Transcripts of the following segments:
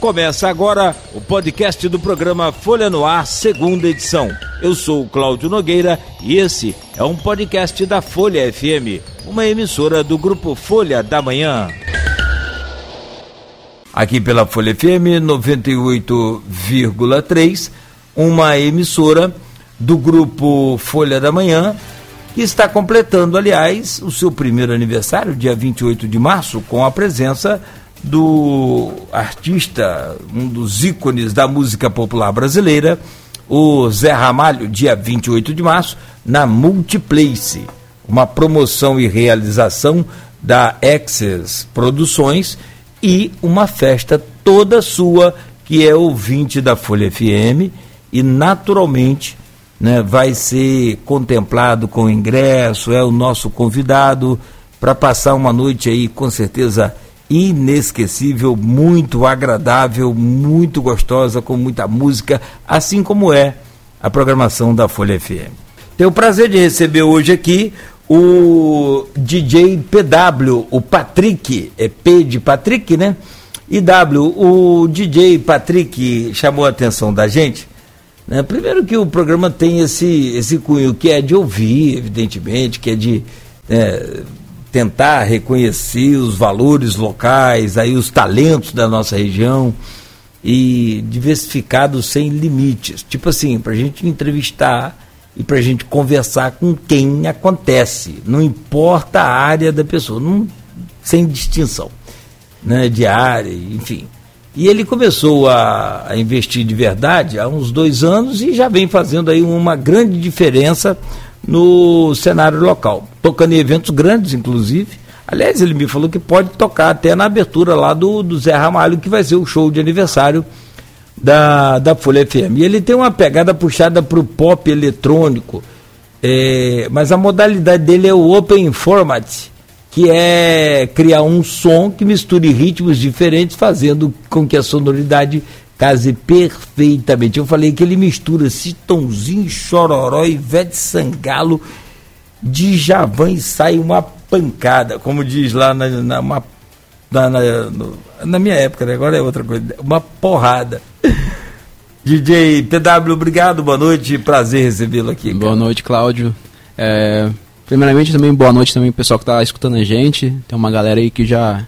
Começa agora o podcast do programa Folha no Ar, segunda edição. Eu sou o Cláudio Nogueira e esse é um podcast da Folha FM, uma emissora do grupo Folha da Manhã. Aqui pela Folha FM 98,3, uma emissora do grupo Folha da Manhã, que está completando, aliás, o seu primeiro aniversário, dia 28 de março, com a presença do artista, um dos ícones da música popular brasileira, o Zé Ramalho, dia 28 de março, na Multiplace, uma promoção e realização da Access Produções e uma festa toda sua, que é ouvinte da Folha FM e naturalmente né, vai ser contemplado com ingresso, é o nosso convidado para passar uma noite aí com certeza inesquecível, muito agradável, muito gostosa, com muita música, assim como é a programação da Folha FM. Tenho o prazer de receber hoje aqui o DJ PW, o Patrick, é P de Patrick, né? E W, o DJ Patrick chamou a atenção da gente. Né? Primeiro que o programa tem esse, esse cunho que é de ouvir, evidentemente, que é de é, tentar reconhecer os valores locais, aí os talentos da nossa região e diversificados sem limites. Tipo assim, para a gente entrevistar e para a gente conversar com quem acontece, não importa a área da pessoa, não, sem distinção né, de área, enfim. E ele começou a, a, investir de verdade há uns dois anos e já vem fazendo aí uma grande diferença no cenário local, tocando em eventos grandes, inclusive. Aliás, ele me falou que pode tocar até na abertura lá do, do Zé Ramalho, que vai ser o show de aniversário da, da Folha FM. E ele tem uma pegada puxada para o pop eletrônico, é, mas a modalidade dele é o Open Format, que é criar um som que misture ritmos diferentes, fazendo com que a sonoridade case perfeitamente. Eu falei que ele mistura Citãozinho, Chororó, Ivete Sangalo, de Javan e sai uma pancada, como diz lá na, na, uma, na, na, na minha época, né? agora é outra coisa, uma porrada. DJ PW, obrigado, boa noite, prazer recebê-lo aqui. Boa noite, Cláudio. É, primeiramente também boa noite também pro pessoal que está escutando a gente. Tem uma galera aí que já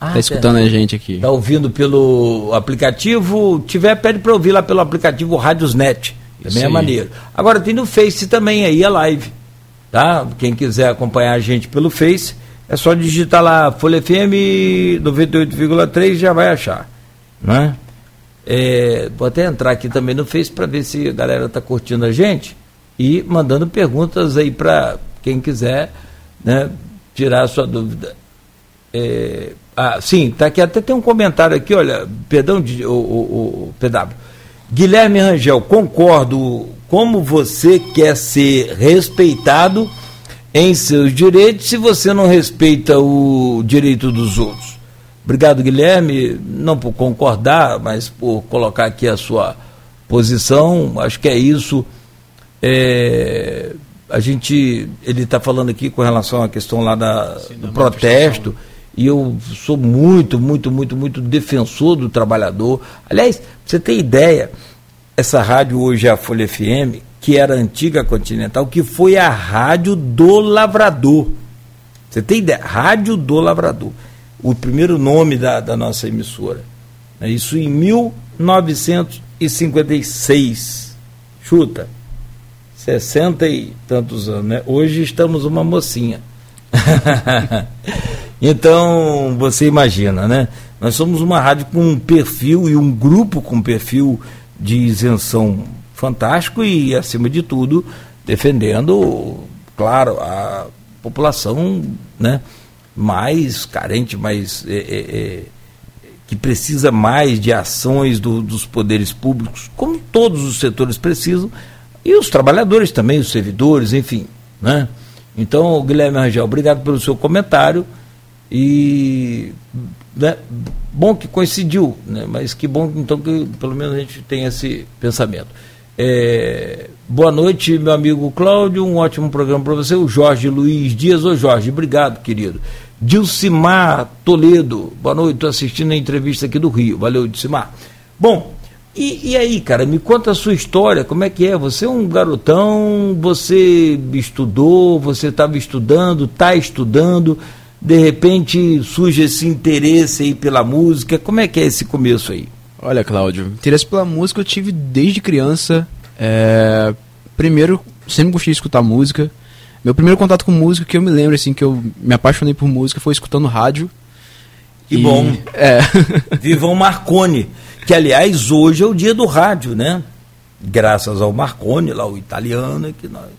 ah, tá escutando a gente aqui. Tá ouvindo pelo aplicativo, tiver pede para ouvir lá pelo aplicativo Radiosnet. Também é maneiro. Agora tem no Face também aí a live, tá? Quem quiser acompanhar a gente pelo Face, é só digitar lá Folha FM 98,3 já vai achar, né? É, vou até entrar aqui também no Face para ver se a galera tá curtindo a gente e mandando perguntas aí para quem quiser, né, tirar a sua dúvida. É, ah, sim, tá aqui. Até tem um comentário aqui, olha, perdão, o, o, o PW. Guilherme Rangel, concordo. Como você quer ser respeitado em seus direitos se você não respeita o direito dos outros? Obrigado, Guilherme, não por concordar, mas por colocar aqui a sua posição. Acho que é isso. É, a gente, ele está falando aqui com relação à questão lá da, Sim, do protesto e eu sou muito, muito, muito, muito defensor do trabalhador. Aliás, pra você ter ideia, essa rádio hoje é a Folha FM, que era a antiga Continental, que foi a rádio do Lavrador. Você tem ideia? Rádio do Lavrador. O primeiro nome da, da nossa emissora. É isso em 1956. Chuta. 60 e tantos anos, né? Hoje estamos uma mocinha. Então, você imagina, né? Nós somos uma rádio com um perfil e um grupo com perfil de isenção fantástico e, acima de tudo, defendendo, claro, a população né, mais carente, mais. É, é, é, que precisa mais de ações do, dos poderes públicos, como todos os setores precisam, e os trabalhadores também, os servidores, enfim. Né? Então, Guilherme Rangel, obrigado pelo seu comentário. E né, bom que coincidiu, né, mas que bom então que pelo menos a gente tem esse pensamento. É, boa noite, meu amigo Cláudio. Um ótimo programa para você. O Jorge Luiz Dias. Ô Jorge, obrigado, querido. Dilcimar Toledo, boa noite, estou assistindo a entrevista aqui do Rio. Valeu, Dilcimar. Bom, e, e, aí, cara, me conta a sua história, como é que é? Você é um garotão, você estudou, você estava estudando, está estudando, de repente surge esse interesse aí pela música, como é que é esse começo aí? Olha, Cláudio, interesse pela música eu tive desde criança. É... Primeiro, sempre gostei de escutar música. Meu primeiro contato com música que eu me lembro, assim, que eu me apaixonei por música foi escutando rádio. Que e... bom. É. Vivam Marconi que aliás hoje é o dia do rádio, né? Graças ao Marconi, lá o italiano, que nós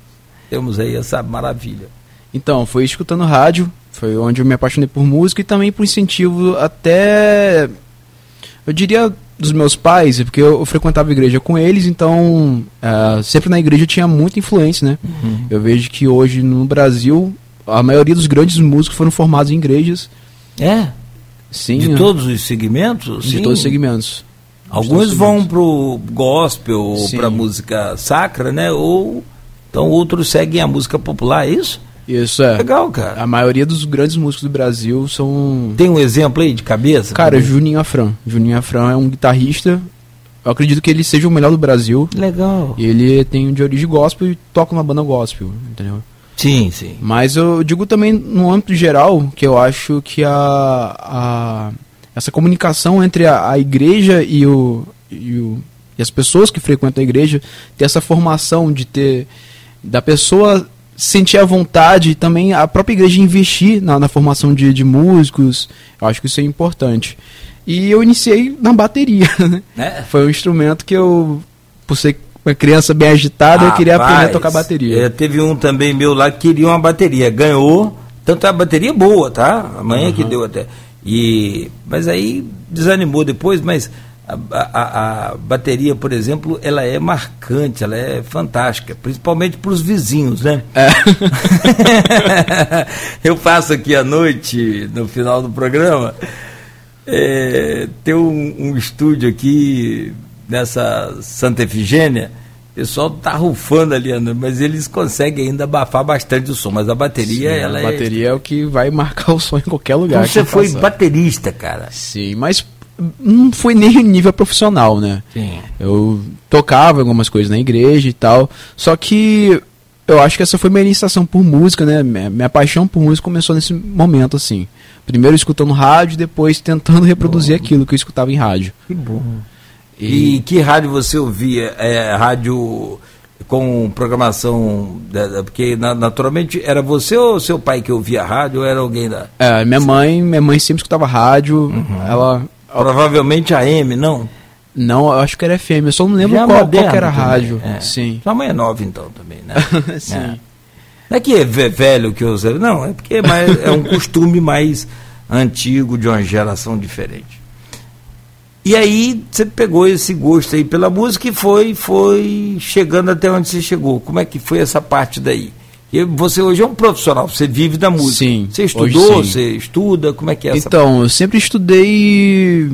temos aí essa maravilha. Então, foi escutando rádio, foi onde eu me apaixonei por música e também por incentivo até, eu diria, dos meus pais, porque eu, frequentava a igreja com eles, então uh, sempre na igreja tinha muita influência, né? Uhum. Eu vejo que hoje no Brasil a maioria dos grandes músicos foram formados em igrejas. É? Sim. De todos os segmentos? De Sim. todos os segmentos. Alguns vão pro gospel, para música sacra, né? Ou então outros seguem a música popular, é isso? Isso é. Legal, cara. A maioria dos grandes músicos do Brasil são. Tem um exemplo aí de cabeça? Cara, Juninho Afran. Juninho Afran é um guitarrista. Eu acredito que ele seja o melhor do Brasil. Legal. Ele tem de origem gospel e toca uma banda gospel, entendeu? Sim, sim. Mas eu digo também no âmbito geral que eu acho que a, a essa comunicação entre a, a igreja e, o, e, o, e as pessoas que frequentam a igreja, ter essa formação de ter da pessoa sentir a vontade e também a própria igreja investir na, na formação de, de músicos, eu acho que isso é importante. E eu iniciei na bateria, né? É. Foi um instrumento que eu, por ser uma criança bem agitada, ah, eu queria aprender a tocar bateria. É, teve um também meu lá que queria uma bateria, ganhou, tanto a bateria boa, tá? Amanhã uhum. que deu até. E, mas aí desanimou depois, mas a, a, a, bateria, por exemplo, ela é marcante, ela é fantástica, principalmente para os vizinhos, né? É. Eu faço aqui à noite, no final do programa, é, tem um, um estúdio aqui nessa Santa Efigênia, pessoal tá rufando ali, mas eles conseguem ainda abafar bastante o som. Mas a bateria, Sim, ela a é bateria é... é... o que vai marcar o som em qualquer lugar. Então você foi passar. baterista, cara. Sim, mas não foi nem nível profissional, né? Sim. Eu tocava algumas coisas na igreja e tal. Só que eu acho que essa foi minha iniciação por música, né? Minha, paixão por música começou nesse momento, assim. Primeiro escutando rádio, depois tentando reproduzir bom. aquilo que eu escutava em rádio. Que bom. E, e que rádio você ouvia? É, rádio com programação. Porque naturalmente era você ou seu pai que ouvia rádio ou era alguém da. É, minha mãe, minha mãe sempre escutava rádio. Uhum. Ela. Provavelmente a M, não? Não, eu acho que era FM, eu só não lembro qual, qual era a rádio. É. Sim. Sua mãe é nova então também, né? Sim. É. Não é que é velho que eu usei, não, é porque é, mais, é um costume mais antigo de uma geração diferente. E aí você pegou esse gosto aí pela música e foi, foi chegando até onde você chegou. Como é que foi essa parte daí? E você hoje é um profissional, você vive da música. Sim. Você estudou, você estuda, como é que é essa Então, parte? eu sempre estudei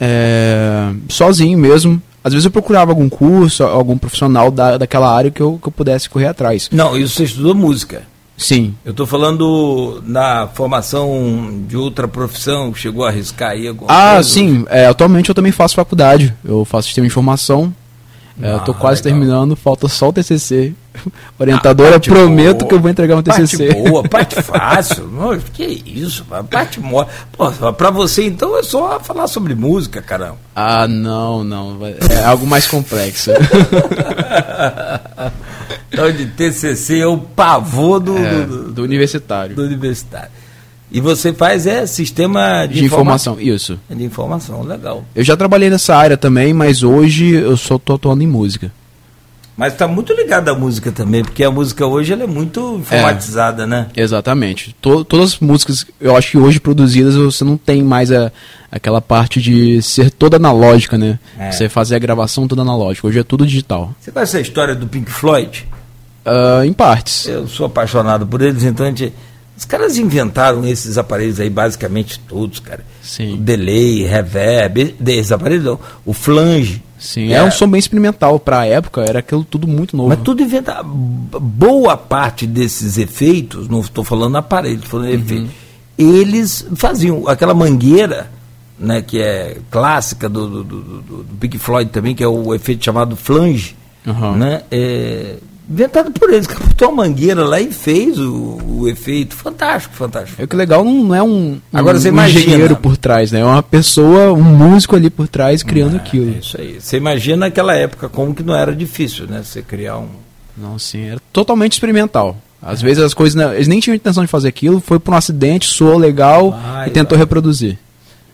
é, sozinho mesmo. Às vezes eu procurava algum curso, algum profissional da, daquela área que eu, que eu pudesse correr atrás. Não, isso você estudou música. Sim. Eu estou falando na formação de outra profissão, chegou a arriscar aí alguma ah, coisa? sim. É, atualmente eu também faço faculdade. Eu faço sistema de informação. É, eu estou ah, quase terminando, falta só o TCC. Orientadora, ah, prometo boa. que eu vou entregar um TCC. Parte boa, parte fácil. Não, que isso, parte mole. Para você, então, é só falar sobre música, caramba. Ah, não, não. É algo mais complexo. Então, de TCC é o pavor do, é, do, do, universitário. Do universitário. E você faz é sistema de, de informação. informação. Isso. De informação, legal. Eu já trabalhei nessa área também, mas hoje eu só estou atuando em música. Mas está muito ligado à música também, porque a música hoje ela é muito informatizada, é, né? Exatamente. To todas as músicas, eu acho que hoje produzidas, você não tem mais a, aquela parte de ser toda analógica, né? É. Você fazer a gravação toda analógica. Hoje é tudo digital. Você conhece a história do Pink Floyd? Uh, em partes. Eu sou apaixonado por eles, então a gente, os caras inventaram esses aparelhos aí, basicamente todos, cara. Sim. O delay, reverb, esses aparelhos, não, o flange. Sim, é, é um som bem experimental para a época, era aquilo tudo muito novo. Mas tudo inventado. Boa parte desses efeitos, não estou falando aparelho, estou falando uhum. efeito, eles faziam aquela mangueira, né, que é clássica do, do, do, do, do Pink Floyd também, que é o efeito chamado flange, Uhum. né? É, inventado por eles, captou uma mangueira lá e fez o, o efeito. Fantástico, fantástico. É que legal não, é um, Agora um, você um imagina. engenheiro por trás, né? É uma pessoa, um músico ali por trás criando aquilo. É isso aí. Você imagina naquela época como que não era difícil, né? Você criar um. Não, sim, era totalmente experimental. Às vezes as coisas, não- eles nem tinham intenção de fazer aquilo, foi por um acidente, soou legal Vai, e tentou reproduzir.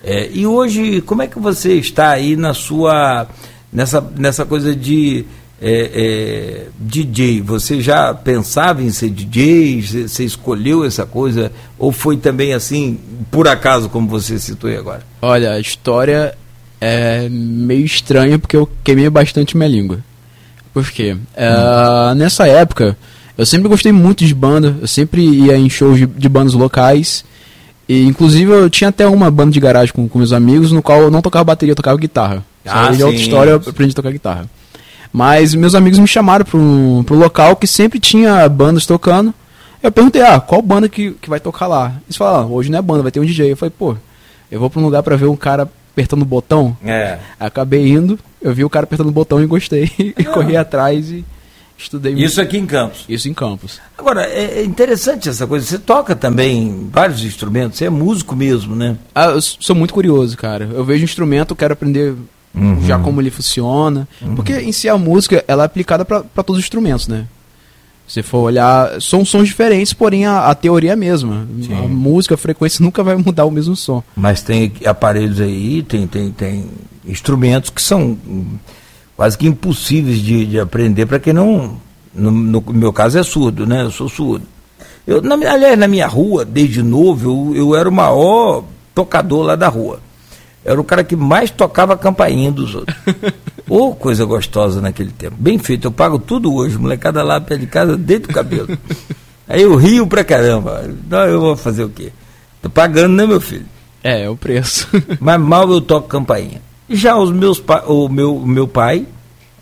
É, e hoje, como é que você está aí na sua. nessa, nessa coisa de. É, é, DJ, você já pensava em ser DJ? Você escolheu essa coisa? Ou foi também assim, por acaso, como você citou aí agora? Olha, a história é meio estranha porque eu queimei bastante minha língua. Por quê? É, nessa época, eu sempre gostei muito de banda, eu sempre ia em shows de, de bandas locais. E inclusive eu tinha até uma banda de garagem com, com meus amigos, no qual eu não tocava bateria, eu tocava guitarra. Ah, Isso aí é outra sim. história, eu aprendi a tocar guitarra. Mas meus amigos me chamaram para um pro local que sempre tinha bandas tocando. Eu perguntei, ah, qual banda que, que vai tocar lá? Eles falaram, ah, hoje não é banda, vai ter um DJ. Eu falei, pô, eu vou para um lugar para ver um cara apertando o botão. É. Acabei indo, eu vi o cara apertando o botão e gostei. e corri atrás e estudei Isso aqui em Campos. isso em campus. Agora, é é interessante essa coisa. Você toca também vários instrumentos, você é músico mesmo, né? Ah, eu sou muito curioso, cara. Eu vejo um instrumento, quero aprender Uhum. já como ele funciona. Porque em si a música, ela é aplicada para todos os instrumentos, né? Se for olhar, são sons diferentes, porém a, a teoria é a mesma. Sim. A música, a frequência nunca vai mudar o mesmo som. Mas tem aparelhos aí, tem, tem, tem instrumentos que são quase que impossíveis de, de aprender para quem não. No, no meu caso é surdo, né? Eu sou surdo. Eu, na, aliás, na minha rua, desde novo, eu, eu era o maior tocador lá da rua. Era o cara que mais tocava a campainha dos outros. Ô, coisa gostosa naquele tempo. Bem feito, eu pago tudo hoje. Molecada lá perto de casa, dentro do cabelo. Aí eu rio pra caramba. Não, eu vou fazer o quê? Tô pagando, né, meu filho? É, é o preço. mas mal eu toco campainha. Já os meus o meu, meu pai,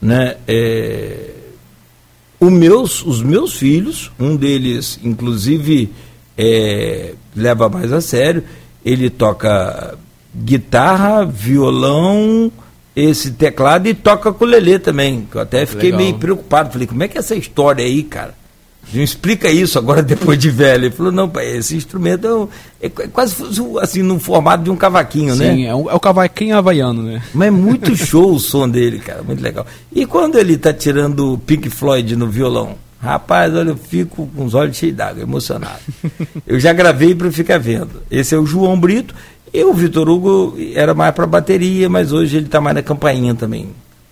né, é, o meus, os meus filhos, um deles, inclusive, é, leva mais a sério, ele toca guitarra, violão, esse teclado e toca ukulele também. que Eu até fiquei Legal. meio preocupado. Falei, como é que é essa história aí, cara? Não explica isso agora depois de velho. Ele falou, não, pai, esse instrumento é, um- é qu- quase assim, no formato de um cavaquinho, né? Sim, é, um, é o cavaquinho havaiano, né? Mas é muito show o som dele, cara, muito legal. E quando ele tá tirando o Pink Floyd no violão? Rapaz, olha, eu fico com os olhos cheios d'água, emocionado. Eu já gravei para ficar vendo. Esse é o João Brito. E o Vitor Hugo era mais para bateria, mas hoje ele tá mais na campainha também.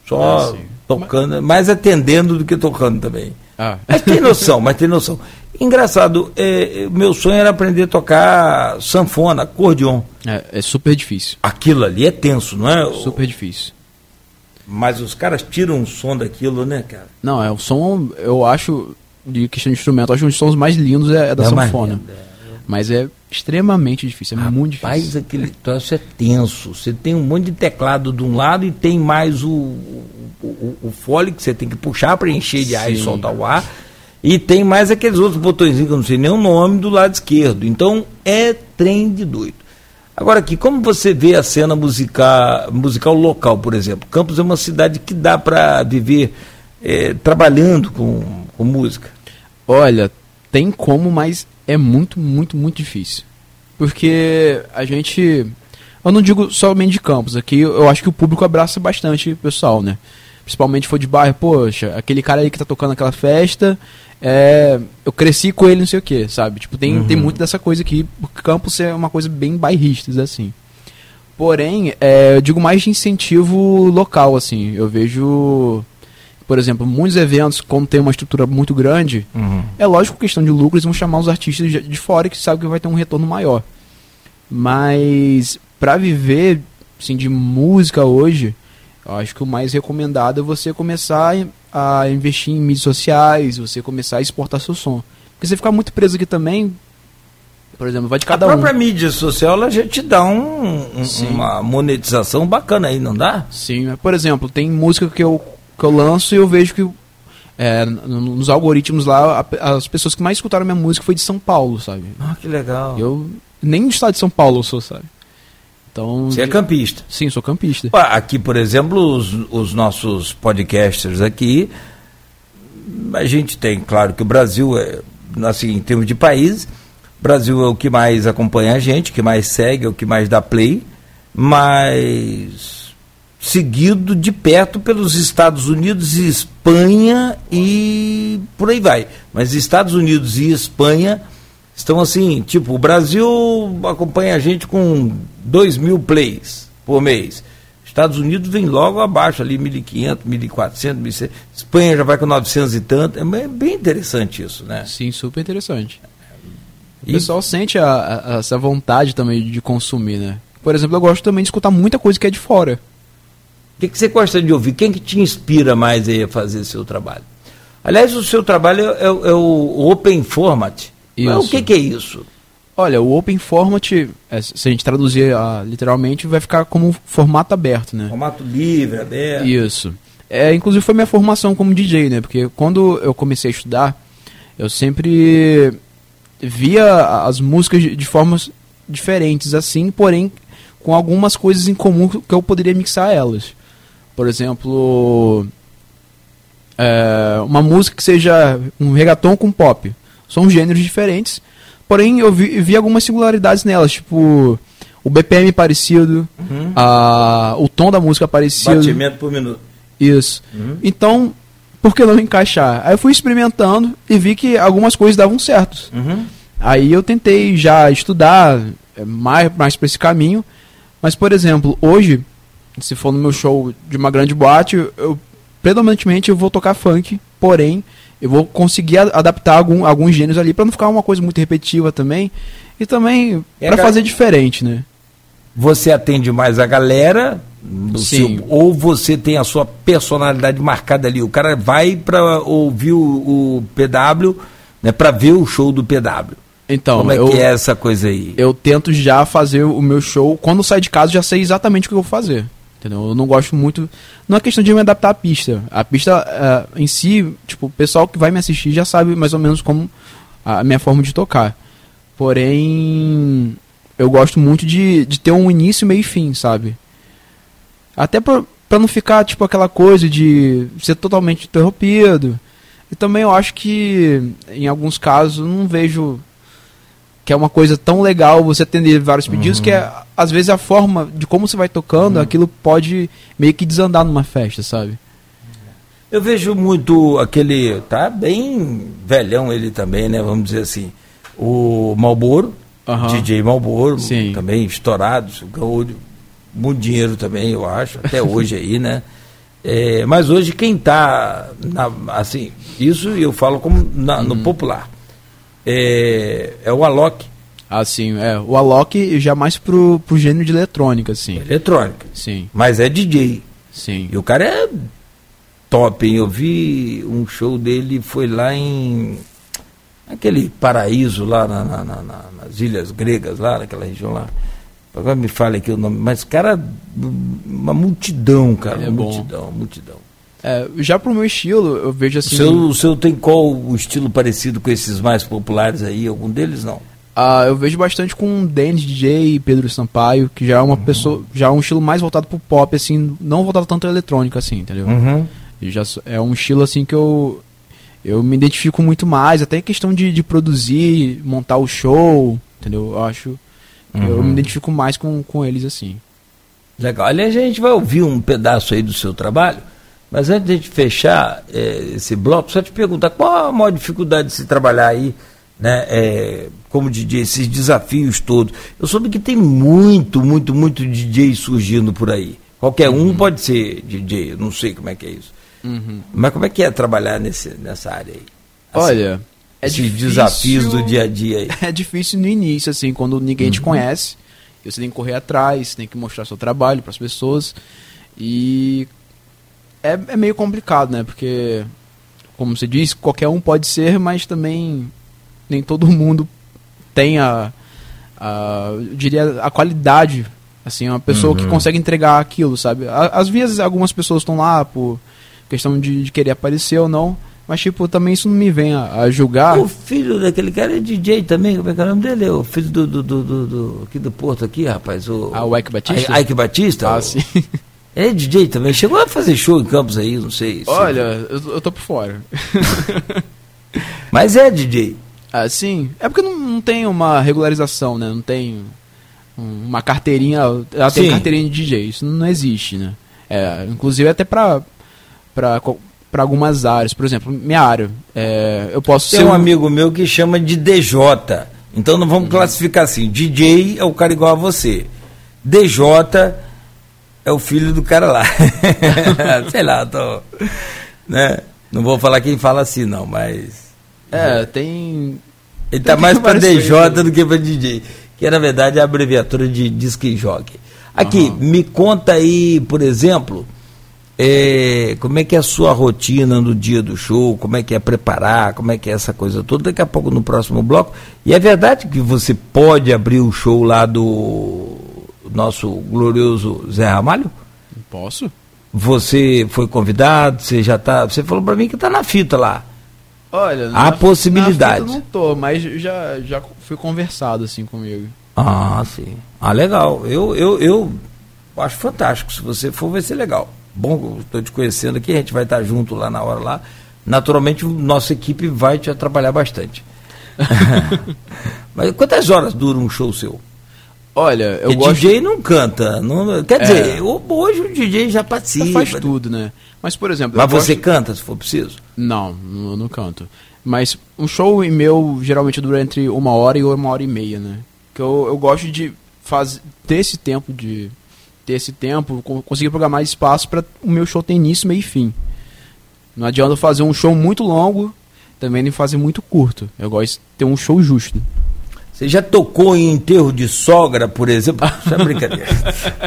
Só Ah, tocando, mais atendendo do que tocando também. Ah, Mas tem noção, mas tem noção. Engraçado, é, meu sonho era aprender a tocar sanfona, acordeon. é, é super difícil. Aquilo ali é tenso, não é? Super difícil. Mas os caras tiram um som daquilo, né, cara? Não, é o som, eu acho, de questão de instrumento, acho um dos sons mais lindos é, é da É mais sanfona. lindo, é. Mas é extremamente difícil, é muito Rapaz, difícil. aquele troço é tenso. Você tem um monte de teclado de um lado e tem mais o, o, o, fole que você tem que puxar para encher de ar e Sim. soltar o ar. E tem mais aqueles outros botõezinhos que eu não sei nem o nome do lado esquerdo. Então é trem de doido. Agora aqui, como você vê a cena musical, musical local, por exemplo? Campos é uma cidade que dá para viver eh, trabalhando com, com música. Olha, tem como, mas é muito, muito, muito difícil. Porque a gente. Eu não digo somente de campos, aqui eu acho que o público abraça bastante o pessoal, né? Principalmente se for de bairro, poxa, aquele cara aí que tá tocando aquela festa, é, eu cresci com ele, não sei o que, sabe? Tipo, tem, tem muito dessa coisa aqui, porque campus é uma coisa bem bairrista, assim. Porém, é, eu digo mais de incentivo local, assim. Eu vejo, por exemplo, muitos eventos, como tem uma estrutura muito grande, é lógico, questão de lucro, eles vão chamar os artistas de- de fora que sabem que vai ter um retorno maior. Mas para viver assim, de música hoje, eu acho que o mais recomendado é você começar a a investir em mídias sociais, você começar a exportar seu som. Porque você ficar muito preso aqui também, por exemplo, vai de cada a um. própria mídia social ela já te dá um- um- Sim. uma monetização bacana aí, não dá? Sim, por exemplo, tem música que eu, que eu lanço e eu vejo que é, nos algoritmos lá, as pessoas que mais escutaram minha música foi de São Paulo, sabe? Ah, que legal. Eu, Nem do estado de São Paulo eu sou, sabe? Então, Você é campista? Sim, sou campista. Aqui, por exemplo, os, os nossos podcasters aqui, a gente tem, claro que o Brasil, é, assim, em termos de país, o Brasil é o que mais acompanha a gente, que mais segue, é o que mais dá play, mas seguido de perto pelos Estados Unidos e Espanha e por aí vai. Mas Estados Unidos e Espanha estão assim, tipo, o Brasil acompanha a gente com 2 mil plays por mês. Estados Unidos vem logo abaixo, ali 1.500, 1.400, 1.600. Espanha já vai com 900 e tanto. É bem interessante isso, né? Sim, super interessante. O pessoal sente a, a, essa vontade também de consumir, né? Por exemplo, eu gosto também de escutar muita coisa que é de fora. O que, que você gosta de ouvir? Quem que te inspira mais a fazer seu trabalho? Aliás, o seu trabalho é, é, é o Open Format. Isso. o que, que, é isso? Olha, o Open Format, é, se a gente traduzir uh, literalmente, vai ficar como um formato aberto, né? Formato livre, aberto. Isso. É, inclusive foi minha formação como DJ, né? Porque quando eu comecei a estudar, eu sempre via as músicas de, de formas diferentes, assim, porém com algumas coisas em comum que eu poderia mixar elas. Por exemplo, é, uma música que seja um reggaeton com pop. São gêneros diferentes, porém eu vi, vi algumas singularidades nelas, tipo o BPM parecido, uhum. a, o tom da música parecido. Batimento por minuto. Isso. Uhum. Então, por que não encaixar? Aí eu fui experimentando e vi que algumas coisas davam certo. Uhum. Aí eu tentei já estudar é, mais, mais para esse caminho. Mas, por exemplo, hoje, se for no meu show de uma grande boate, eu predominantemente eu vou tocar funk, porém eu vou conseguir adaptar algum, alguns gêneros ali para não ficar uma coisa muito repetitiva também e também para fazer diferente, né? Você atende mais a galera Sim. Seu, ou você tem a sua personalidade marcada ali. O cara vai para ouvir o, o PW, né, para ver o show do PW. Então, como é eu, que é essa coisa aí? Eu tento já fazer o meu show quando sair de casa já sei exatamente o que eu vou fazer. Entendeu? Eu não gosto muito. Não é questão de me adaptar à pista. A pista uh, em si, tipo, o pessoal que vai me assistir já sabe mais ou menos como a minha forma de tocar. Porém, eu gosto muito de, de ter um início, meio e fim, sabe? Até pra, pra não ficar, tipo, aquela coisa de ser totalmente interrompido. E também eu acho que, em alguns casos, não vejo que é uma coisa tão legal você atender vários pedidos uhum. que é, às vezes a forma de como você vai tocando, uhum. aquilo pode meio que desandar numa festa, sabe? Eu vejo muito aquele, tá bem velhão ele também, né, vamos dizer assim, o Malboro, uhum. DJ Malboro, Sim. também estourado, ganhou muito dinheiro também, eu acho, até hoje aí, né? É, mas hoje quem tá, na, assim, isso eu falo como na, no uhum. popular é, é o Alok. Ah, sim, é. O Alok já mais pro, pro gênero de eletrônica, assim. Eletrônica. Sim. Mas é DJ. Sim. E o cara é top, hein? Eu vi um show dele, foi lá em. Aquele paraíso lá na, na, na, nas ilhas gregas, lá naquela região lá. Agora me fale aqui o nome. Mas, cara, uma multidão, cara. É bom. multidão, multidão. É, já pro meu estilo, eu vejo assim. O seu, o seu tem qual o estilo parecido com esses mais populares aí? Algum deles não? Ah, eu vejo bastante com Dennis DJ e Pedro Sampaio, que já é uma uhum. pessoa, já é um estilo mais voltado pro pop, assim, não voltado tanto à eletrônica, assim, entendeu? Uhum. E já é um estilo assim que eu eu me identifico muito mais, até em questão de, de produzir, montar o show, entendeu? Eu acho uhum. eu me identifico mais com, com eles assim. Legal. Aliás, a gente vai ouvir um pedaço aí do seu trabalho. Mas antes de fechar é, esse bloco, só te perguntar qual a maior dificuldade de se trabalhar aí, né, é, como DJ, esses desafios todos. Eu soube que tem muito, muito, muito DJ surgindo por aí. Qualquer uhum. um pode ser DJ, eu não sei como é que é isso. Uhum. Mas como é que é trabalhar nesse, nessa área aí? Assim, Olha, é esses difícil, desafios do dia a dia aí. É difícil no início, assim, quando ninguém uhum. te conhece. Você tem que correr atrás, tem que mostrar seu trabalho para as pessoas. E é, é meio complicado, né? Porque, como você disse, qualquer um pode ser, mas também nem todo mundo tem a, a eu diria, a qualidade, assim, uma pessoa uhum. que consegue entregar aquilo, sabe? Às vezes algumas pessoas estão lá por questão de, de, querer aparecer ou não, Mas, tipo, também isso não me vem a, a julgar. O filho daquele cara é DJ também, como é que é o nome dele? O filho do, do, do, do, do aqui do Porto, aqui, rapaz. O, ah, o Ike Batista? Ike Batista? Ah, o, sim. Ele é DJ também. Chegou a fazer show em Campos aí, não sei. Olha, eu, eu tô por fora. Mas é DJ. Ah, sim. É porque não, não tem uma regularização, né? Não tem uma carteirinha. Ela tem sim. carteirinha de DJ. Isso não existe, né? É, inclusive até pra, pra para algumas áreas. Por exemplo, minha área. É, eu posso Tem ser um, um amigo meu que chama de DJ. Então não vamos uhum. classificar assim. DJ é o cara igual a você. DJ é o filho do cara lá. Sei lá, tô. Né? Não vou falar quem fala assim, não, mas. É, tem. Ele tá mais para DJ do que para DJ. Que na verdade é a abreviatura de disque jockey. Aqui, uhum. me conta aí, por exemplo é, como é que é a sua rotina no dia do show, como é que é preparar, como é que é essa coisa toda, daqui a pouco no próximo bloco. E é verdade que você pode abrir o show lá do nosso glorioso Zé Ramalho? Posso. Você foi convidado, você já está. Você falou para mim que está na fita lá. Olha, há possibilidade. não tô, mas já, já fui conversado assim comigo. Ah, sim. Ah, legal. Eu, eu, eu acho fantástico. Se você for, vai ser legal bom, estou te conhecendo aqui, a gente vai estar junto lá na hora lá. Naturalmente, nossa equipe vai te atrapalhar bastante. Mas quantas horas dura um show seu? Olha, eu gosto... DJ não canta. Não, quer é. dizer, hoje o DJ já participa. Já faz tudo, né? Mas, por exemplo... Mas você gosto... canta, se for preciso? Não, não, não canto. Mas um show meu geralmente dura entre uma hora e uma hora e meia, né? Que eu, eu gosto de fazer, ter esse tempo de ter esse tempo, conseguir programar espaço para o meu show ter início, meio e fim. Não adianta fazer um show muito longo, também nem fazer muito curto. Eu gosto de ter um show justo. Você já tocou em enterro de sogra, por exemplo? Isso é brincadeira.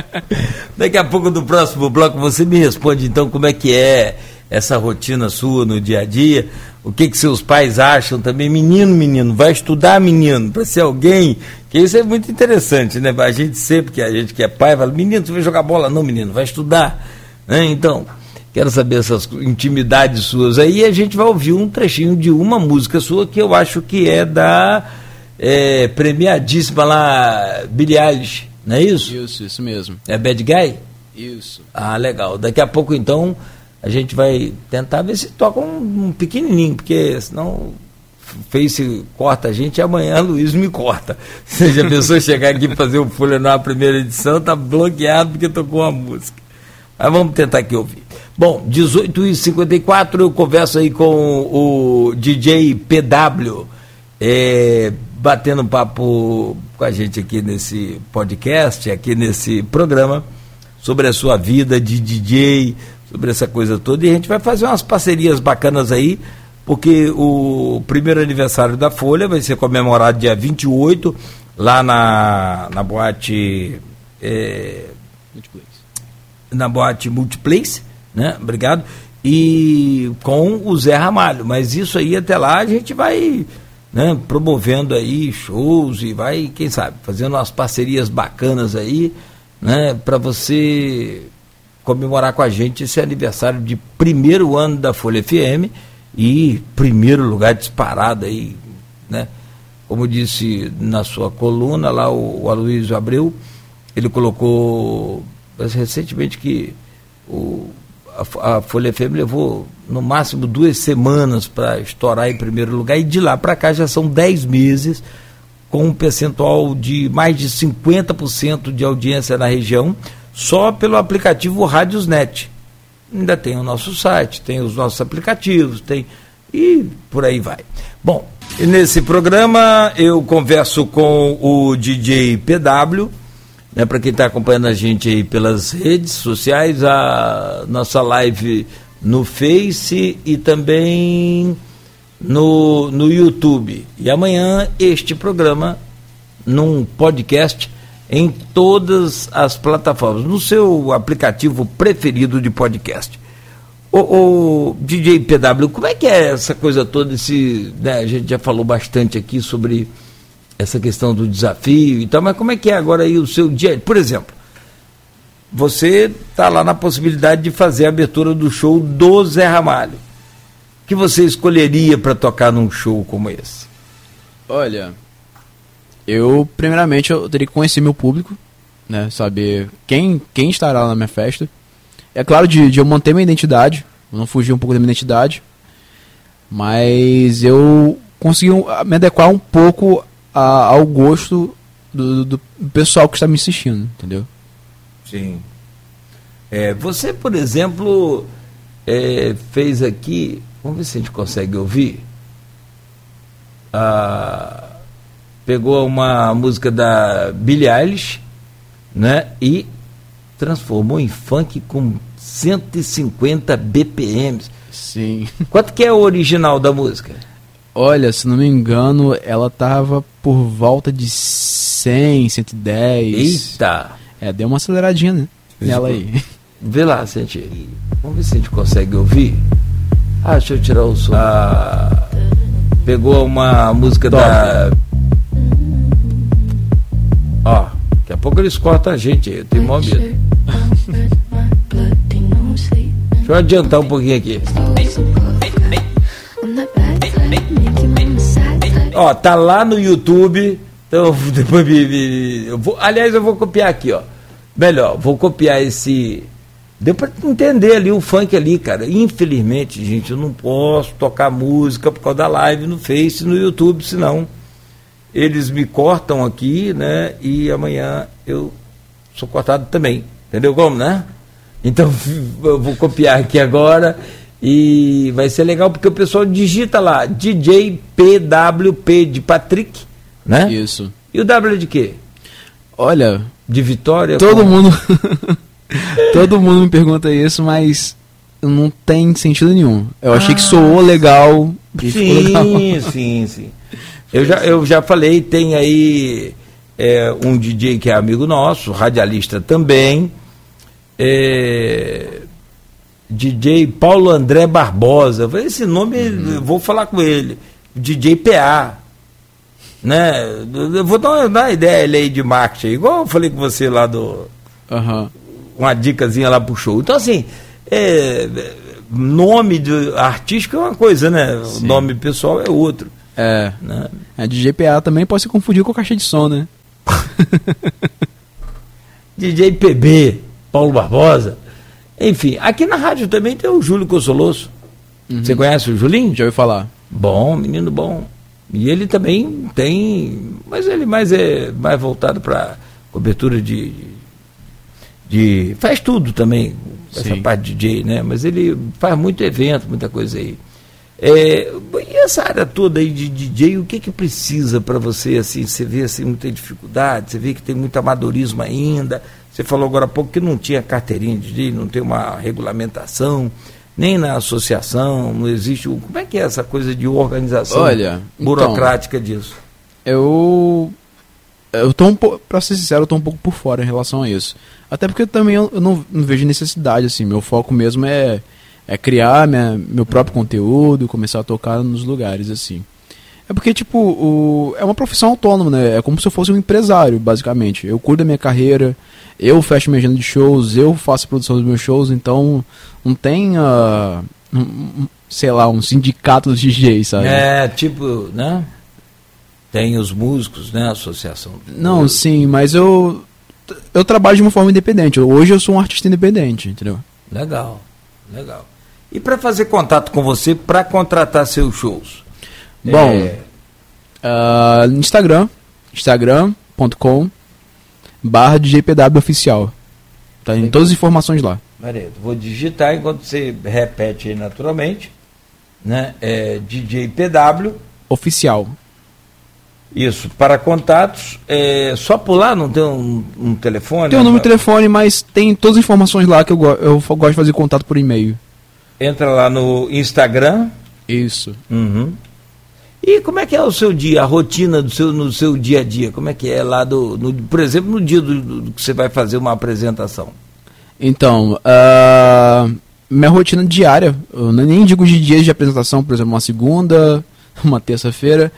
Daqui a pouco, no próximo bloco, você me responde então como é que é essa rotina sua no dia a dia, o que que seus pais acham também, menino, menino, vai estudar, menino, para ser alguém, que isso é muito interessante, né? A gente sempre que a gente que é pai fala, menino, você vai jogar bola, não, menino, vai estudar, né? Então, quero saber essas intimidades suas aí, e a gente vai ouvir um trechinho de uma música sua que eu acho que é da é, premiadíssima lá, Billie Eilish, não é isso? Isso, isso mesmo. É Bad Guy? Isso. Ah, legal. Daqui a pouco então a gente vai tentar ver se toca um, um pequenininho, porque senão o Face corta a gente e amanhã Luiz me corta. Se a pessoa chegar aqui fazer o Folha na primeira edição, tá bloqueado porque tocou uma música. Mas vamos tentar aqui ouvir. Bom, 18h54 eu converso aí com o DJ PW, é, batendo um papo com a gente aqui nesse podcast, aqui nesse programa, sobre a sua vida de DJ, sobre essa coisa toda. E a gente vai fazer umas parcerias bacanas aí, porque o primeiro aniversário da Folha vai ser comemorado dia 28, lá na, na boate. É, na boate Multiplace, né? Obrigado. E com o Zé Ramalho. Mas isso aí até lá a gente vai né, promovendo aí shows e vai, quem sabe, fazendo umas parcerias bacanas aí, né, para você comemorar com a gente esse aniversário de primeiro ano da Folha FM e primeiro lugar disparado aí, né? Como disse na sua coluna lá o, o Aloysio Abreu, ele colocou recentemente que o, a, Folha FM levou no máximo duas semanas para estourar em primeiro lugar e de lá para cá já são dez meses com um percentual de mais de 50% de audiência na região só pelo aplicativo Radiosnet. Ainda tem o nosso site, tem os nossos aplicativos, tem e por aí vai. Bom, nesse programa eu converso com o DJ PW, né, para quem está acompanhando a gente aí pelas redes sociais, a nossa live no Face e também no, no YouTube. E amanhã este programa num podcast em todas as plataformas, no seu aplicativo preferido de podcast. O, DJ PW, como é que é essa coisa toda? Esse, né, a gente já falou bastante aqui sobre essa questão do desafio e tal, mas como é que é agora aí o seu dia? Por exemplo, você está lá na possibilidade de fazer a abertura do show do Zé Ramalho, que você escolheria para tocar num show como esse? Olha, eu primeiramente eu teria que conhecer meu público, né? Saber quem, quem estará na minha festa. É claro de, de eu manter minha identidade, não fugir um pouco da minha identidade, mas eu consegui me adequar um pouco a, ao gosto do, do, pessoal que está me assistindo, entendeu? Sim. É, você, por exemplo, é, fez aqui. Vamos ver se a gente consegue ouvir. Ah, pegou uma música da Billie Eilish, né? E transformou em funk com 150 BPMs. Sim. Quanto que é o original da música? Olha, se não me engano, ela tava por volta de 100, 110. Eita! É, deu uma aceleradinha né? nela aí. Vê lá, sente. Vamos ver se a gente consegue ouvir. Ah, deixa eu tirar o som. Ah, pegou uma música Top. da. Ó, daqui a pouco eles cortam a gente aí, eu tenho mó medo. Deixa eu adiantar um pouquinho aqui. Ó, tá lá no YouTube. Então, depois me, me, eu vou, aliás, eu vou copiar aqui, ó. Melhor, vou copiar esse. Deu pra entender ali o funk ali, cara. Infelizmente, gente, eu não posso tocar música por causa da live no Face, no YouTube, senão eles me cortam aqui, né? E amanhã eu sou cortado também. Entendeu como, né? Então eu vou copiar aqui agora e vai ser legal porque o pessoal digita lá DJ PWP de Patrick, né? Isso. E o W de quê? Olha, de Vitória. Todo como... mundo Todo mundo me pergunta isso, mas não tem sentido nenhum. Eu ah, achei que soou legal. Sim, legal. sim, sim. Eu já, eu já falei, tem aí é, um DJ que é amigo nosso, radialista também, é, DJ Paulo André Barbosa. Esse nome, uhum. vou falar com ele. DJ PA. Né? Eu vou dar uma, dar uma ideia ele aí de marketing, igual eu falei com você lá do. Uhum. Uma dicasinha lá pro show. Então, assim, é, nome de artístico é uma coisa, né? Sim. O nome pessoal é outro. É. Né? A é, DJ PA também pode se confundir com caixa de som, né? DJ PB, Paulo Barbosa. Enfim, aqui na rádio também tem o Júlio Consoloso. Uhum. Você conhece o Julinho? Já ouviu falar. Bom, menino bom. E ele também tem, mas ele mais é mais voltado para cobertura de, de, faz tudo também essa Sim. parte de DJ, né? Mas ele faz muito evento, muita coisa aí. É, e essa área toda aí de DJ, o que que precisa para você assim? Você vê assim muita dificuldade, você vê que tem muito amadorismo ainda. Você falou agora há pouco que não tinha carteirinha de não tem uma regulamentação, nem na associação, não existe. Como é que é essa coisa de organização Olha, então, burocrática então, disso? Eu. Eu tô um pouco, pra ser sincero, eu tô um pouco por fora em relação a isso. Até porque também eu não, não vejo necessidade, assim. Meu foco mesmo é, é criar minha, meu próprio conteúdo, começar a tocar nos lugares, assim. É porque, tipo, o, é uma profissão autônoma, né? É como se eu fosse um empresário, basicamente. Eu cuido da minha carreira, eu fecho minha agenda de shows, eu faço a produção dos meus shows, então não tem, uh, um, sei lá, um sindicato dos DJs, sabe? É, tipo, né? Tem os músicos, né? Associação. Não, sim, mas eu eu trabalho de uma forma independente. Hoje eu sou um artista independente, entendeu? Legal, legal. E para fazer contato com você, para contratar seus shows? Bom, é... uh, Instagram, instagram.com barra DJPW oficial. Tá em todas as informações lá. Mareto, vou digitar enquanto você repete aí naturalmente. Né? É DJPW oficial. Isso, para contatos, é só pular, não tem um, um telefone? Tem um número de telefone, mas tem todas as informações lá que eu, eu gosto de fazer contato por e-mail. Entra lá no Instagram. Isso. Uhum. E como é que é o seu dia, a rotina do seu, no seu dia a dia? Como é que é lá, do, no, por exemplo, no dia do, do, que você vai fazer uma apresentação? Então, uh, minha rotina diária, eu nem digo de dias de apresentação, por exemplo, uma segunda, uma terça-feira,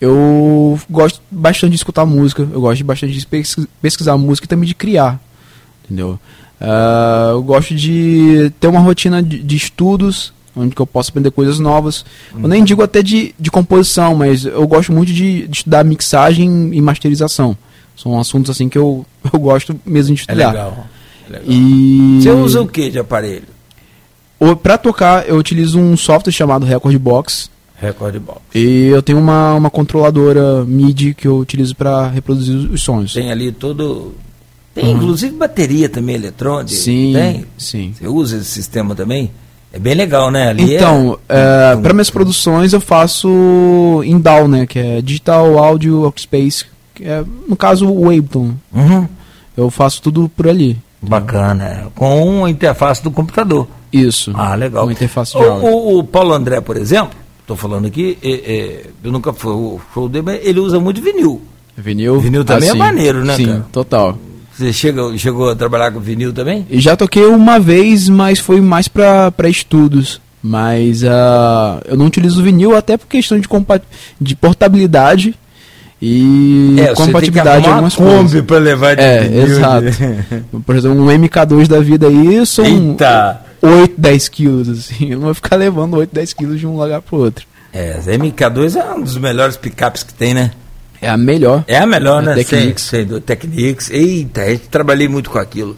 eu gosto bastante de escutar música, eu gosto bastante de pesquisar música e também de criar, entendeu? Uh, eu gosto de ter uma rotina de, de estudos, onde eu posso aprender coisas novas. Eu nem digo até de, de composição, mas eu gosto muito de, de estudar mixagem e masterização. São assuntos assim que eu, eu gosto mesmo de É estudar. legal. É legal. E Você usa o que de aparelho? pra tocar, eu utilizo um software chamado Record Box. Recorde Box. E eu tenho uma, uma controladora MIDI que eu utilizo para reproduzir os- os sons. Tem ali todo. Tem Uhum. inclusive bateria também eletrônica. Sim, Tem? sim. Você usa esse sistema também? É bem legal, né? Ali Então, é... para minhas produções eu faço em DAW, né, que é Digital Audio Workspace, que é, no caso o Ableton. Uhum. Eu faço tudo por ali. Bacana. é. Com a interface do computador. Isso. Ah, legal. Uma interface de o, áudio. o- o Paulo André, por exemplo, estou falando aqui, é, é, eu nunca fui o show dele, mas ele usa muito vinil. Vinil. Vinil também é sim. maneiro, né, Sim, cara? total. Você chega, chegou a trabalhar com vinil também? Já toquei uma vez, mas foi mais para estudos. Mas ah, eu não utilizo vinil até por questão de, de portabilidade e É, compatibilidade de algumas uma coisas. Kombi para levar de É, vinil. exato. Por exemplo, um MK2 da vida aí são Eita! 8, 10 quilos, assim. Eu não vou ficar levando 8, 10 quilos de um lugar pro outro. É, a MK2 é um dos melhores picapes que tem, né? É a melhor. É a melhor, É né? Technics. Sem, sem Technics. Eita, a gente trabalhei muito com aquilo.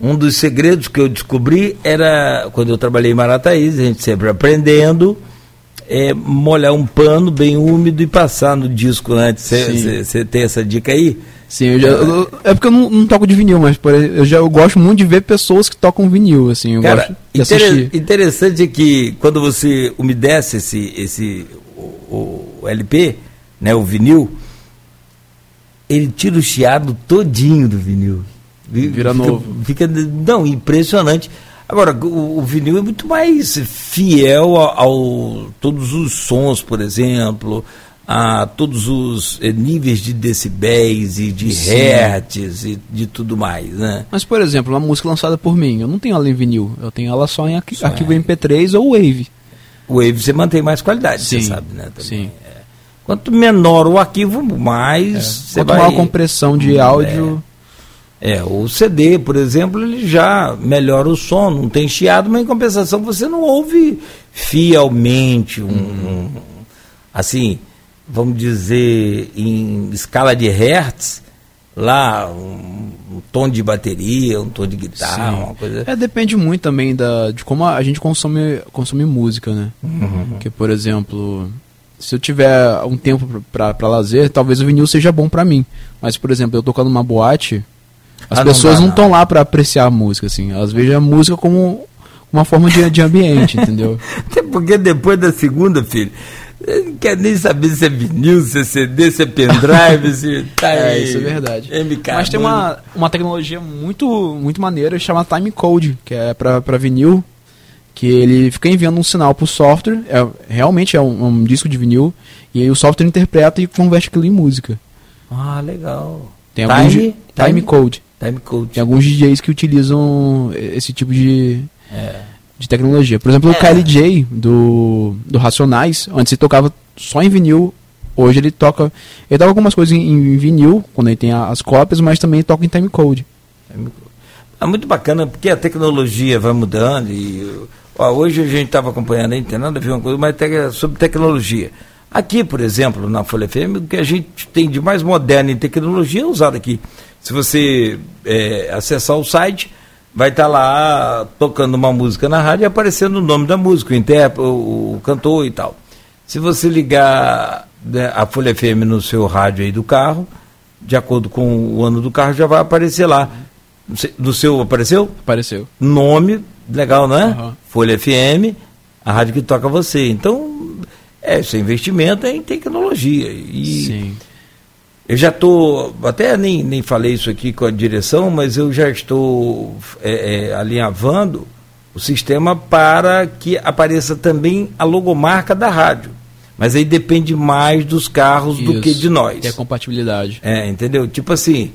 Um dos segredos que eu descobri era, quando eu trabalhei em Marataízes, a gente sempre aprendendo, é molhar um pano bem úmido e passar no disco antes. Sim. Você tem essa dica aí? Sim, eu já, eu- é porque eu não, não toco de vinil, mas por eu já eu gosto muito de ver pessoas que tocam vinil, assim. Eu Cara, gosto de intere- assistir. interessante é que quando você umedece esse, esse o, o LP, né, o vinil, ele tira o chiado todinho do vinil. Vi- Vira fica, novo. Fica, não, impressionante. Agora, o, o vinil é muito mais fiel a, ao todos os sons, por exemplo, a todos os eh, níveis de decibéis e de Sim. hertz e de tudo mais, né? Mas, por exemplo, uma música lançada por mim, eu não tenho ela em vinil, eu tenho ela só em arqui- Só arquivo em- MP3 ou Wave. O Wave você mantém mais qualidade, você Sim, sabe, né? também. sim. É. Quanto menor o arquivo, mais você Quanto maior a compressão de áudio, É, o CD, por exemplo, ele já melhora o som, não tem chiado, mas em compensação você não ouve fielmente um, um- assim, vamos dizer, em escala de hertz, lá um, um tom de bateria, um tom de guitarra, Sim. uma coisa. É, depende muito também da, de como a, a gente consome, consome música, né? Uhum. Porque, por exemplo, se eu tiver um tempo pra lazer, talvez o vinil seja bom pra mim. Mas, por exemplo, eu tocando numa boate, as Ah, pessoas não estão lá pra apreciar a música, assim. Elas veem a música como uma forma de, de ambiente, entendeu? Até porque depois da segunda, filho, não quer nem saber se é vinil, se é CD, se é pendrive, se tá É, aí, isso é verdade. MK. Mas tem uma, uma tecnologia muito, muito maneira chamada Time Code, que é pra vinil, que ele fica enviando um sinal pro software, é, realmente é um, um disco de vinil, e aí o software interpreta e converte aquilo em música. Ah, legal. Tem Time- alguns time, time- Code. Time Code. Tem alguns DJs que utilizam esse tipo de, É. de tecnologia. Por exemplo, É. o Kylie J do, do Racionais, antes ele tocava só em vinil, hoje ele toca. Ele toca algumas coisas em, em vinil, quando ele tem as cópias, mas também toca em time code. É muito bacana porque a tecnologia vai mudando e ó, hoje a gente estava acompanhando não tem nada a ver uma coisa, mas tec- sobre tecnologia. Aqui, por exemplo, na Folha FM, o que a gente tem de mais moderno em tecnologia é usado aqui. Se você é, acessar o site, vai estar lá tocando uma música na rádio e aparecendo o nome da música, o intérprete, o, o cantor e tal. Se você ligar né, a Folha FM no seu rádio aí do carro, de acordo com o ano do carro, já vai aparecer lá. Do seu apareceu? Apareceu. Nome, legal, não é? Aham. Folha FM, a rádio que toca você. Então, é, seu investimento é em tecnologia. E Sim. eu já estou, até nem, nem falei isso aqui com a direção, mas eu já estou é, é, alinhavando o sistema para que apareça também a logomarca da rádio. Mas aí depende mais dos carros do Isso. que de nós. A compatibilidade. É, entendeu? Tipo assim,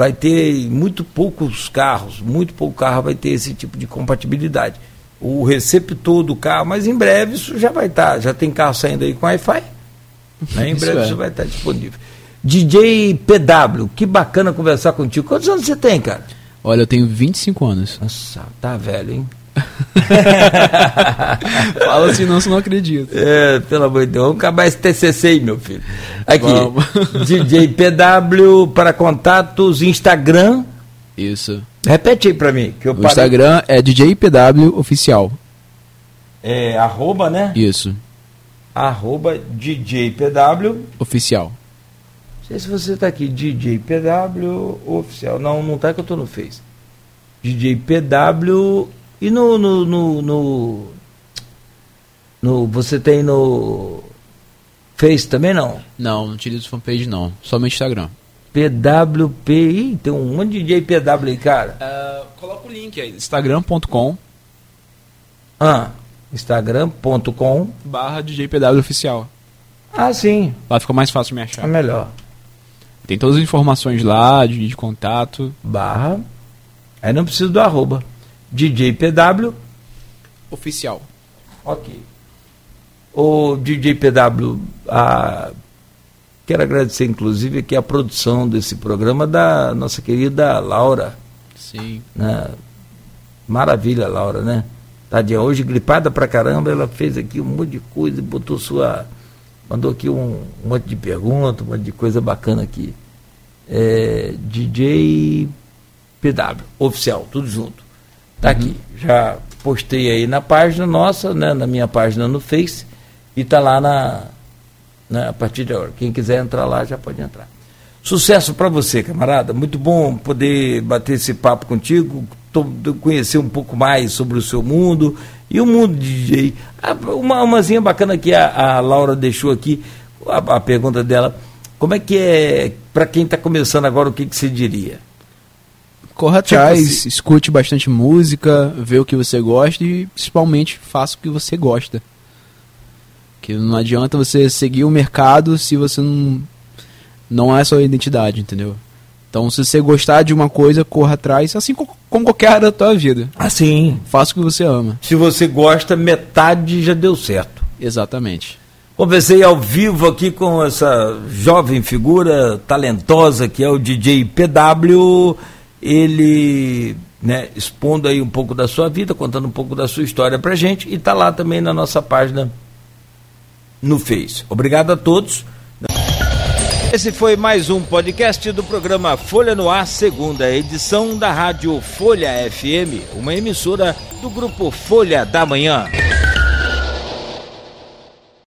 vai ter muito poucos carros, muito pouco carro vai ter esse tipo de compatibilidade. O receptor do carro, mas em breve isso já vai estar, já tem carro saindo aí com Wi-Fi. Né? Em Isso breve é. isso vai estar disponível. DJ PW, que bacana conversar contigo. Quantos anos você tem, cara? Olha, eu tenho 25 anos. Nossa, tá velho, hein? Fala assim, não, você não acredita. É, pelo amor de Deus, vamos acabar esse TCC aí, meu filho. Aqui, DJ PW para contatos, Instagram. Isso. Repete aí pra mim. Que eu o parei. Instagram é DJPW Oficial. É, arroba, né? Isso. Arroba DJPW Oficial. Não sei se você tá aqui, DJPW Oficial. Não, não tá que eu tô no Face. DJPW e no, no, no, no, no, Você tem no. Face também não? Não, não utilizo fanpage não. Só no Instagram. PWP. Ih, tem um monte de DJ PW aí, cara. Uh, coloca o link aí. Instagram.com. Ah, Instagram.com. Barra DJPW oficial. Ah, sim. Lá fica mais fácil me achar. É melhor. Tem todas as informações lá, de, de contato. Barra. Aí não precisa do arroba. DJPW oficial. Ok. O DJPW, a, quero agradecer inclusive aqui a produção desse programa da nossa querida Laura. Sim. Né? Maravilha, Laura, né? Tadinha, hoje gripada pra caramba, ela fez aqui um monte de coisa, botou sua. Mandou aqui um, um monte de perguntas, um monte de coisa bacana aqui. É, DJ PW, oficial, tudo junto. Tá uhum. aqui. Já postei aí na página nossa, né, na minha página no Face, e tá lá na, né, a partir de agora. Quem quiser entrar lá já pode entrar. Sucesso para você, camarada. Muito bom poder bater esse papo contigo, conhecer um pouco mais sobre o seu mundo e o mundo de DJ. Ah, uma umazinha bacana que a, a Laura deixou aqui, a, a, pergunta dela, como é que é, para quem está começando agora, o que, que você diria? Corra atrás, escute bastante música, vê o que você gosta e principalmente faça o que você gosta. Que não adianta você seguir o mercado se você não não é sua identidade, entendeu? Então, se você gostar de uma coisa, corra atrás, assim como qualquer área da tua vida. Assim. Faça o que você ama. Se você gosta, metade já deu certo. Exatamente. Conversei ao vivo aqui com essa jovem figura talentosa que é o DJ PW ele né, expondo aí um pouco da sua vida, contando um pouco da sua história pra gente e tá lá também na nossa página no Face. Obrigado a todos. Esse foi mais um podcast do programa Folha no Ar, segunda edição da Rádio Folha FM, uma emissora do grupo Folha da Manhã.